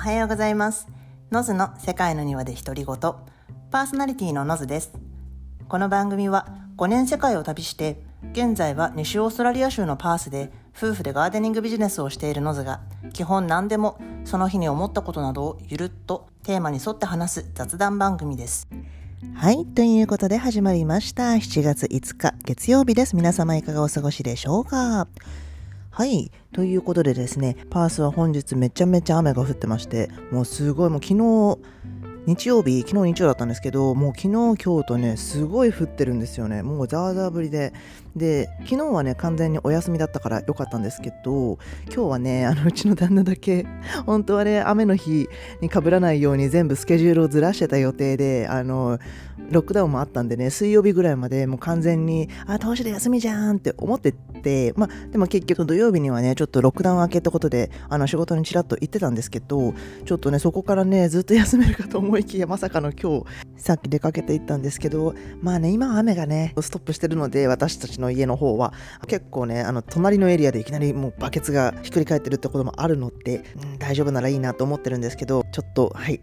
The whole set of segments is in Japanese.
おはようございます。ノズの世界の庭で独り言。パーソナリティのノズです。この番組は5年世界を旅して、現在は西オーストラリア州のパースで夫婦でガーデニングビジネスをしているノズが、基本何でもその日に思ったことなどをゆるっとテーマに沿って話す雑談番組です。はい。ということで始まりました。7月5日月曜日です。皆様いかがお過ごしでしょうか？はい。ということでですね、パースは本日めちゃめちゃ雨が降ってまして、もうすごい、もう昨日、日曜日、昨日日曜だったんですけど、もう昨日、今日とね、すごい降ってるんですよね。もうザーザー降りで。で、昨日はね、完全にお休みだったから良かったんですけど、今日はね、あの、うちの旦那だけ、本当はね、雨の日に被らないように全部スケジュールをずらしてた予定で、あの、ロックダウンもあったんでね、水曜日ぐらいまでもう完全に、あ、投資で休みじゃんって思ってて、まあ、でも結局土曜日にはね、ちょっとロックダウン明けってことで、あの、仕事にちらっと行ってたんですけど、ちょっとね、そこからね、ずっと休めるかと思思いきや、まさかの今日、さっき出かけて行ったんですけど、まあね、今雨がね、ストップしてるので、私たちの家の方は、結構ね、あの、隣のエリアでいきなりもうバケツがひっくり返ってるってこともあるので、うん大丈夫ならいいなと思ってるんですけど、ちょっと、はい。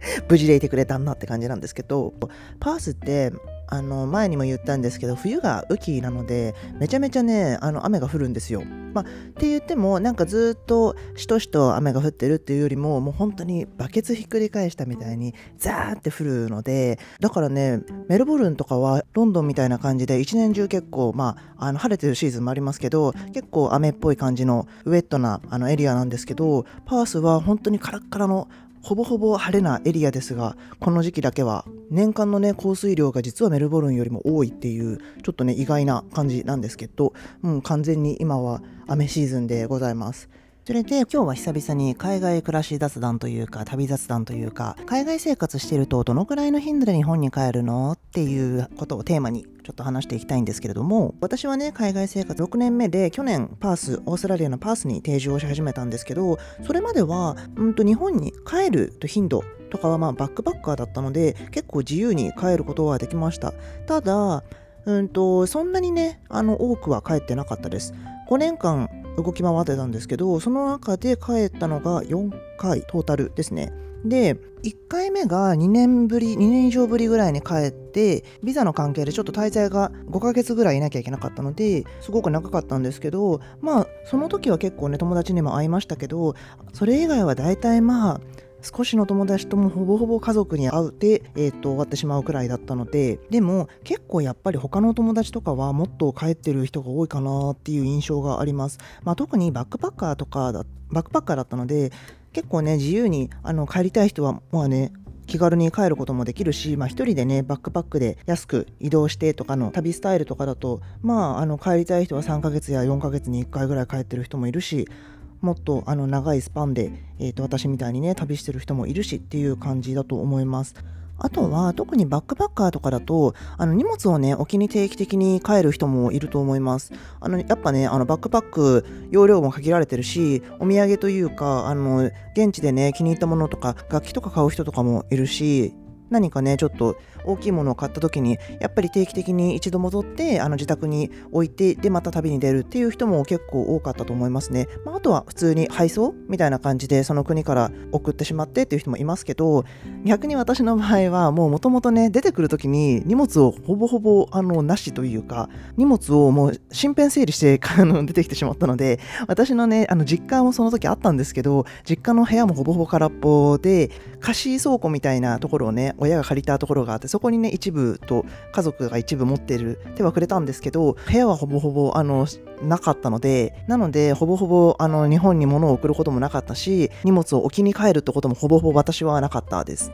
無事でいてくれたんだって感じなんですけど、パースって、あの前にも言ったんですけど冬が雨季なのでめちゃめちゃねあの雨が降るんですよ。まあ、って言ってもなんかずっとしとしと雨が降ってるっていうよりももう本当にバケツひっくり返したみたいにザーって降るのでだからねメルボルンとかはロンドンみたいな感じで一年中結構まああの晴れてるシーズンもありますけど結構雨っぽい感じのウェットなあのエリアなんですけどパースは本当にカラッカラのほぼほぼ晴れなエリアですが、この時期だけは年間のね、降水量が実はメルボルンよりも多いっていう、ちょっとね、意外な感じなんですけど、もう完全に今は雨シーズンでございます。それで今日は久々に海外暮らし雑談というか旅雑談というか海外生活してるとどのくらいの頻度で日本に帰るのっていうことをテーマにちょっと話していきたいんですけれども私はね海外生活6年目で去年パースオーストラリアのパースに定住をし始めたんですけどそれまではうんと日本に帰ると頻度とかはまあバックパッカーだったので結構自由に帰ることはできました。ただうんとそんなにねあの多くは帰ってなかったです。5年間動き回ってたんですけどその中で帰ったのが4回トータルですね。で1回目が2年ぶり2年以上ぶりぐらいに帰ってビザの関係でちょっと滞在が5ヶ月ぐらいいなきゃいけなかったのですごく長かったんですけどまあその時は結構ね友達にも会いましたけどそれ以外は大体まあ少しの友達ともほぼほぼ家族に会うで、えー、と終わってしまうくらいだったのででも結構やっぱり他の友達とかはもっと帰ってる人が多いかなっていう印象があります、まあ、特にバックパッカーとかだバックパッカーだったので結構ね自由にあの帰りたい人はまあね気軽に帰ることもできるし、まあ、一人でねバックパックで安く移動してとかの旅スタイルとかだとまああの帰りたい人は3ヶ月や4ヶ月に1回ぐらい帰ってる人もいるしもっとあの長いスパンで、えー、と私みたいにね旅してる人もいるしっていう感じだと思います。あとは特にバックパッカーとかだとあの荷物をね置きに定期的に帰る人もいると思いますあのやっぱねあのバックパック容量も限られてるしお土産というかあの現地でね気に入ったものとか楽器とか買う人とかもいるし何かねちょっと大きいものを買った時にやっぱり定期的に一度戻ってあの自宅に置いてでまた旅に出るっていう人も結構多かったと思いますね、まあ、あとは普通に配送みたいな感じでその国から送ってしまってっていう人もいますけど逆に私の場合はもうもともとね出てくる時に荷物をほぼほぼあのなしというか荷物をもう身辺整理して あの出てきてしまったので私のねあの実家もその時あったんですけど実家の部屋もほぼほぼ空っぽで貸し倉庫みたいなところをね親が借りたところがあってそこにね一部と家族が一部持ってる手はくれたんですけど部屋はほぼほぼあのなかったのでなのでほぼほぼあの日本に物を送ることもなかったし荷物を置きに帰るってこともほぼほぼ私はなかったです。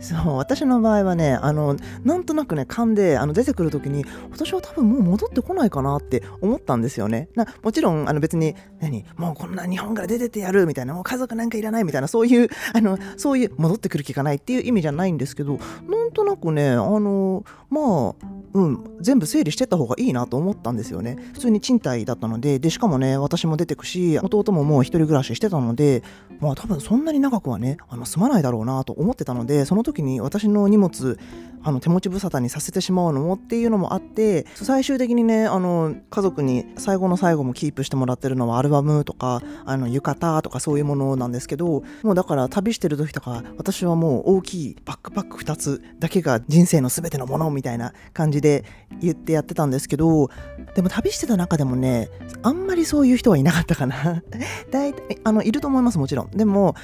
そう私の場合はねあのなんとなくね勘であの出てくる時に私は多分もう戻ってこないかなって思ったんですよねなもちろんあの別に何もうこんな日本から出てってやるみたいなもう家族なんかいらないみたいなそういうあのそういう戻ってくる気がないっていう意味じゃないんですけどととなくねあのまあうん、全部整理してった方がいいなと思ったんですよね。普通に賃貸だったので、で、しかもね、私も出てくし、弟ももう一人暮らししてたので、まあ多分そんなに長くはね、あの住まないだろうなと思ってたので、その時に私の荷物、あの手持ち無沙汰にさせてしまうのもっていうのもあって、最終的にね、あの、家族に最後の最後もキープしてもらってるのはアルバムとか、あの、浴衣とかそういうものなんですけど、もうだから旅してる時とか、私はもう大きいバックパック2つだけが人生の全てのものみたいな感じでで言ってやってたんですけどでも旅してた中でもねあんまりそういう人はいなかったかな。大体あのいると思いますもちろん。でも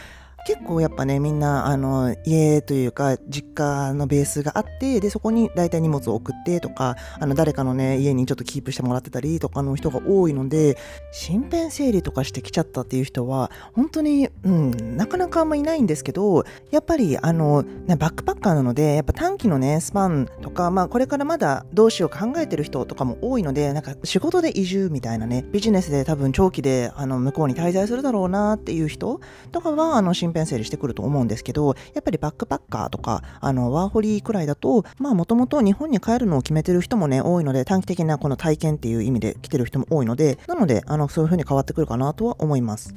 結構やっぱねみんなあの家というか実家のベースがあってでそこに大体荷物を送ってとかあの誰かのね家にちょっとキープしてもらってたりとかの人が多いので身辺整理とかしてきちゃったっていう人は本当に、うん、なかなかあんまいないんですけどやっぱりあの、ね、バックパッカーなのでやっぱ短期のねスパンとか、まあ、これからまだどうしよう考えてる人とかも多いのでなんか仕事で移住みたいなねビジネスで多分長期であの向こうに滞在するだろうなっていう人とかはあの身辺整理してくると思うんですけど、やっぱりバックパッカーとか、あの、ワーホリーくらいだと、まあもともと日本に帰るのを決めてる人もね、多いので、短期的なこの体験っていう意味で来てる人も多いので、なので、あの、そういう風に変わってくるかなとは思います。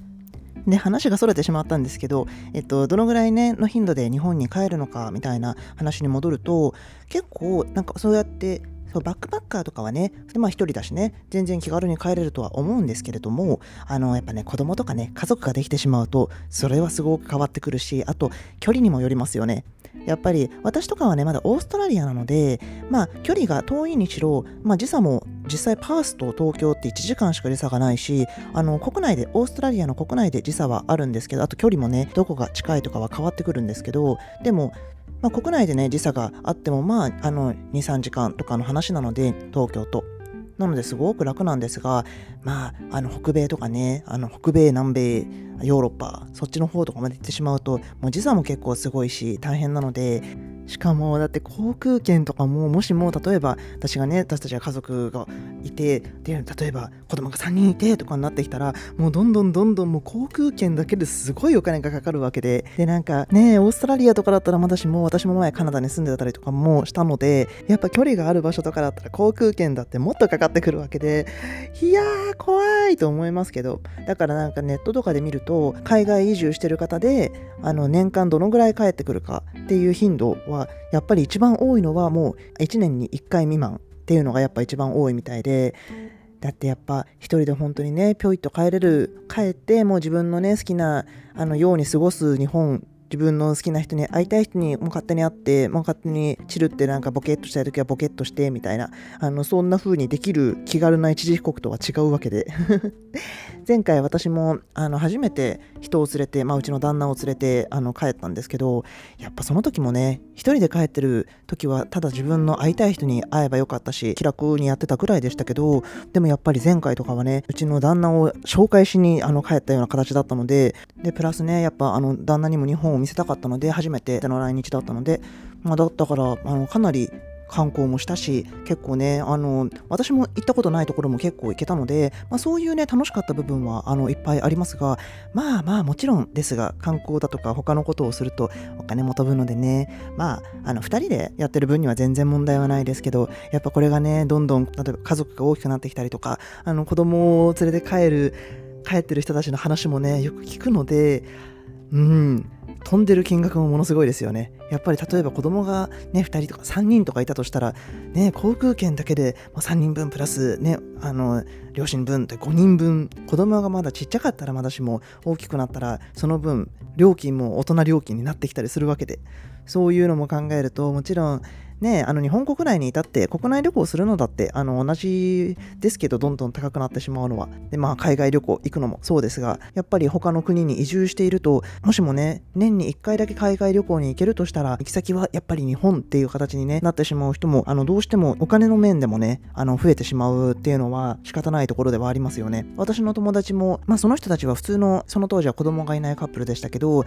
で、話がそれてしまったんですけど、えっと、どのぐらいね、の頻度で日本に帰るのかみたいな話に戻ると、結構、なんかそうやってそうバックパッカーとかはね、まあ一人だしね、全然気軽に帰れるとは思うんですけれども、あの、やっぱね、子供とかね、家族ができてしまうと、それはすごく変わってくるし、あと、距離にもよりますよね。やっぱり私とかはね、まだオーストラリアなので、まあ距離が遠いにしろ、まあ時差も実際パースと東京って1時間しか時差がないし、あの国内で、オーストラリアの国内で時差はあるんですけど、あと距離もね、どこが近いとかは変わってくるんですけど、でもまあ、国内でね時差があってもまああの23時間とかの話なので東京と。なのですごく楽なんですが、まあ、あの北米とかね、あの北米、南米、ヨーロッパ、そっちの方とかまで行ってしまうと、もう時差も結構すごいし、大変なので、しかもだって航空券とかももしも例えば私がね私たちが家族がいてで例えば子供が3人いてとかになってきたらもうどんどんどんどんもう航空券だけですごいお金がかかるわけで。でなんかねオーストラリアとかだったらまだしも私も前カナダに住んでたりとかもしたのでやっぱ距離がある場所とかだったら航空券だってもっとかかってくるわけで。いやー怖いと思いますけど。だからなんかネットとかで見ると海外移住してる方であの年間どのぐらい帰ってくるかっていう頻度ははやっぱり一番多いのはもう1年に1回未満っていうのがやっぱ一番多いみたいでだってやっぱ一人で本当にねぴょいっと帰れる帰ってもう自分のね好きなあのように過ごす日本自分の好きな人に会いたい人にもう勝手に会ってもう勝手にチルってなんかボケっとしたい時はボケっとしてみたいなあのそんな風にできる気軽な一時帰国とは違うわけで。前回私もあの初めて人を連れて、まあ、うちの旦那を連れてあの帰ったんですけどやっぱその時もね一人で帰ってる時はただ自分の会いたい人に会えばよかったし気楽にやってたぐらいでしたけどでもやっぱり前回とかはねうちの旦那を紹介しにあの帰ったような形だったのででプラスねやっぱあの旦那にも日本を見せたかったので初めての来日だったので、まあ、だったからあのかなり観光もしたし結構ねあの私も行ったことないところも結構行けたので、まあ、そういうね楽しかった部分はあのいっぱいありますがまあまあもちろんですが観光だとか他のことをするとお金も飛ぶのでねまああの2人でやってる分には全然問題はないですけどやっぱこれがねどんどん例えば家族が大きくなってきたりとかあの子供を連れて帰る帰ってる人たちの話もねよく聞くのでうん。飛んでる金額もものすごいですよね。やっぱり例えば子供がね、2人とか3人とかいたとしたら、ね、航空券だけで3人分プラスね、あの、両親分って5人分、子供がまだちっちゃかったらまだしも大きくなったら、その分、料金も大人料金になってきたりするわけで、そういうのも考えると、もちろん、ね、あの日本国内にいたって国内旅行するのだってあの同じですけどどんどん高くなってしまうのは。で、まあ、海外旅行行くのもそうですがやっぱり他の国に移住しているともしもね年に1回だけ海外旅行に行けるとしたら行き先はやっぱり日本っていう形に、ね、なってしまう人もあのどうしてもお金の面でもねあの増えてしまうっていうのは仕方ないところではありますよね。私の友達も、まあ、その人たちは普通のその当時は子供がいないカップルでしたけど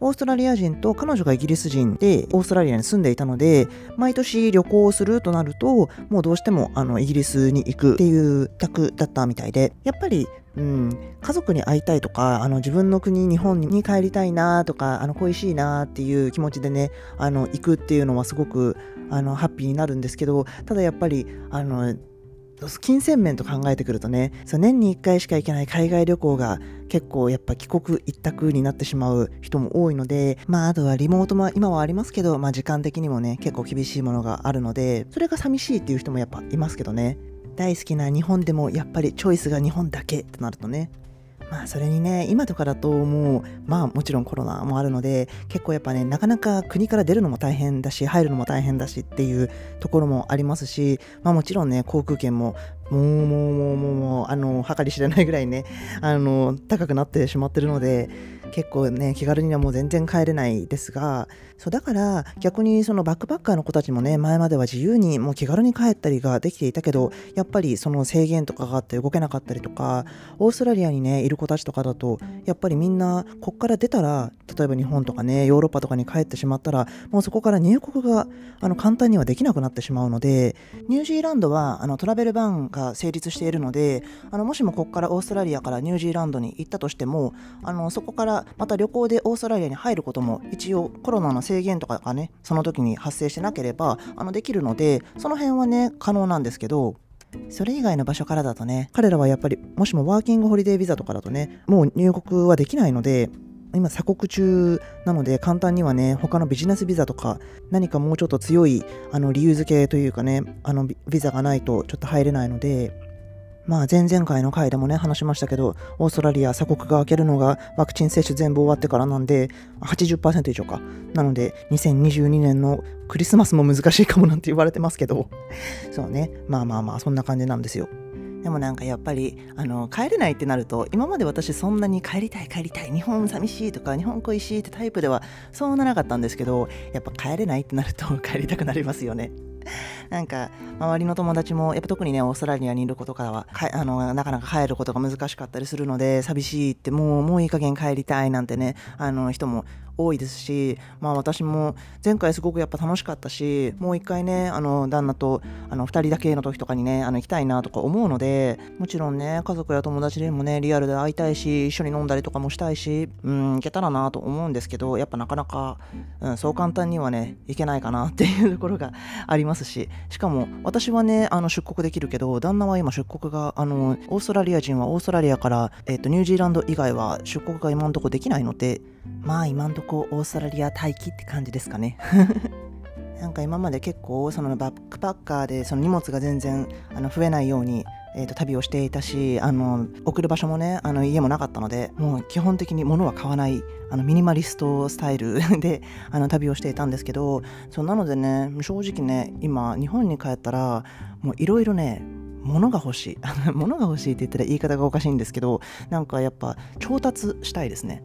オーストラリア人と彼女がイギリス人でオーストラリアに住んでいたので毎毎年旅行をするとなるともうどうしてもあのイギリスに行くっていう択だったみたいでやっぱりうん、家族に会いたいとかあの自分の国日本に帰りたいなとかあの恋しいなっていう気持ちでねあの行くっていうのはすごくあのハッピーになるんですけどただやっぱりあの金銭面と考えてくるとねそ年に1回しか行けない海外旅行が結構やっぱ帰国一択になってしまう人も多いのでまああとはリモートも今はありますけど、まあ、時間的にもね結構厳しいものがあるのでそれが寂しいっていう人もやっぱいますけどね。大好きな日本でもやっぱりチョイスが日本だけとなるとね。まあそれにね今とかだともうまあもちろんコロナもあるので結構やっぱねなかなか国から出るのも大変だし入るのも大変だしっていうところもありますしまあもちろんね航空券ももうもうもうもうもうあの計り知れないぐらいねあの高くなってしまってるので結構ね気軽にはもう全然帰れないですがそうだから逆にそのバックパッカーの子たちもね前までは自由にもう気軽に帰ったりができていたけどやっぱりその制限とかがあって動けなかったりとかオーストラリアにねいる子たちとかだとやっぱりみんなこっから出たら例えば日本とかねヨーロッパとかに帰ってしまったらもうそこから入国があの簡単にはできなくなってしまうのでニュージーランドはあのトラベルバンが成立しているのであのもしもここからオーストラリアからニュージーランドに行ったとしてもあのそこからまた旅行でオーストラリアに入ることも一応コロナの制限とかがねその時に発生してなければあのできるのでその辺はね可能なんですけどそれ以外の場所からだとね彼らはやっぱりもしもワーキングホリデービザとかだとねもう入国はできないので今鎖国中なので簡単にはね他のビジネスビザとか何かもうちょっと強いあの理由付けというかねあのビザがないとちょっと入れないのでまあ前々回の回でもね話しましたけどオーストラリア鎖国が開けるのがワクチン接種全部終わってからなんで80%以上か。なので2022年のクリスマスも難しいかもなんて言われてますけど。そうね。まあまあまあそんな感じなんですよ。でもなんかやっぱりあの帰れないってなると今まで私そんなに帰りたい帰りたい日本寂しいとか日本恋しいってタイプではそうならなかったんですけどやっぱ帰れないってなると帰りたくなりますよね。なんか周りの友達もやっぱ特にねオーストラリアにいる子とかはあのなかなか帰ることが難しかったりするので寂しいってもうもういい加減帰りたいなんてねあの人も多いですし、まあ、私も前回すごくやっぱ楽しかったしもう一回ねあの旦那とあの2人だけの時とかにねあの行きたいなとか思うのでもちろんね家族や友達でもねリアルで会いたいし一緒に飲んだりとかもしたいしうん行けたらなと思うんですけどやっぱなかなか、うん、そう簡単にはね行けないかなっていうところがありますししかも私はねあの出国できるけど旦那は今出国があのオーストラリア人はオーストラリアから、えーと、ニュージーランド以外は出国が今んとこできないのでまあ今んとこオーストラリア待機って感じですかね。なんか今まで結構そのバックパッカーでその荷物が全然あの増えないようにえーと、旅をしていたしあの送る場所もねあの家もなかったのでもう基本的に物は買わないあのミニマリストスタイル であの旅をしていたんですけどそうなのでね正直ね今日本に帰ったらもういろいろね物が欲しい。物が欲しいって言ったら言い方がおかしいんですけどなんかやっぱ調達したいですね。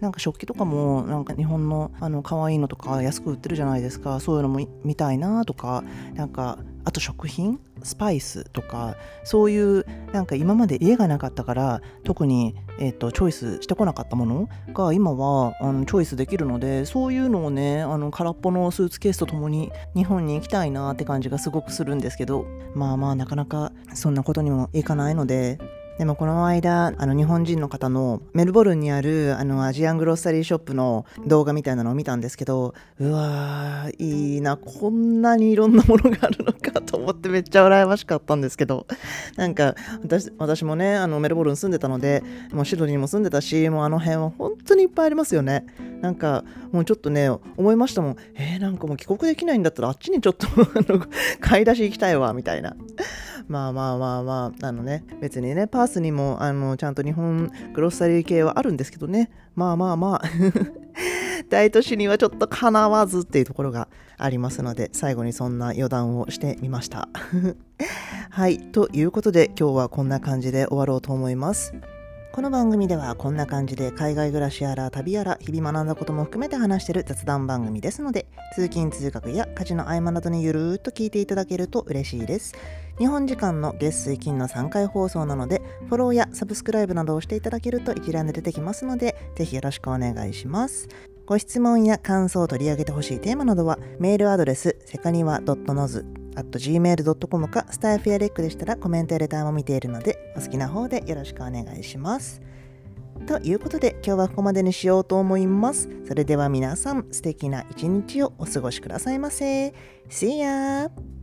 なんか食器とかもなんか日本のあの可愛いのとか安く売ってるじゃないですか。そういうのも見たいなとかなんかあと食品？スパイスとか。そういうなんか今まで家がなかったから特に、えーと、チョイスしてこなかったものが今はあのチョイスできるのでそういうのをねあの空っぽのスーツケースとともに日本に行きたいなって感じがすごくするんですけど。まあまあなかなかそんなことにもいかないのででもこの間、あの日本人の方のメルボルンにあるあのアジアングロッサリーショップの動画みたいなのを見たんですけど、うわー、いいな、こんなにいろんなものがあるのかと思ってめっちゃ羨ましかったんですけど、なんか私私もね、あのメルボルン住んでたので、もうシドニーも住んでたし、もうあの辺は本当にいっぱいありますよね。なんかもうちょっとね、思いましたもん、えー、なんかもう帰国できないんだったらあっちにちょっと 買い出し行きたいわ、みたいな。まあまあまあまあ、あのね、別にね、パースにも、あの、ちゃんと日本グロッサリー系はあるんですけどね、まあまあまあ 大都市にはちょっとかなわずっていうところがありますので、最後にそんな余談をしてみました。はい、ということで今日はこんな感じで終わろうと思います。この番組ではこんな感じで海外暮らしやら旅やら日々学んだことも含めて話してる雑談番組ですので通勤通学や家事の合間などにゆるーっと聞いていただけると嬉しいです日本時間の月水金の3回放送なのでフォローやサブスクライブなどをしていただけると一覧で出てきますのでぜひよろしくお願いしますご質問や感想を取り上げてほしいテーマなどは、メールアドレス、セカニワ .noz.gmail.com か、スタイフやレックでしたらコメントやレターも見ているので、お好きな方でよろしくお願いします。ということで、今日はここまでにしようと思います。それでは皆さん、素敵な一日をお過ごしくださいませ。See ya!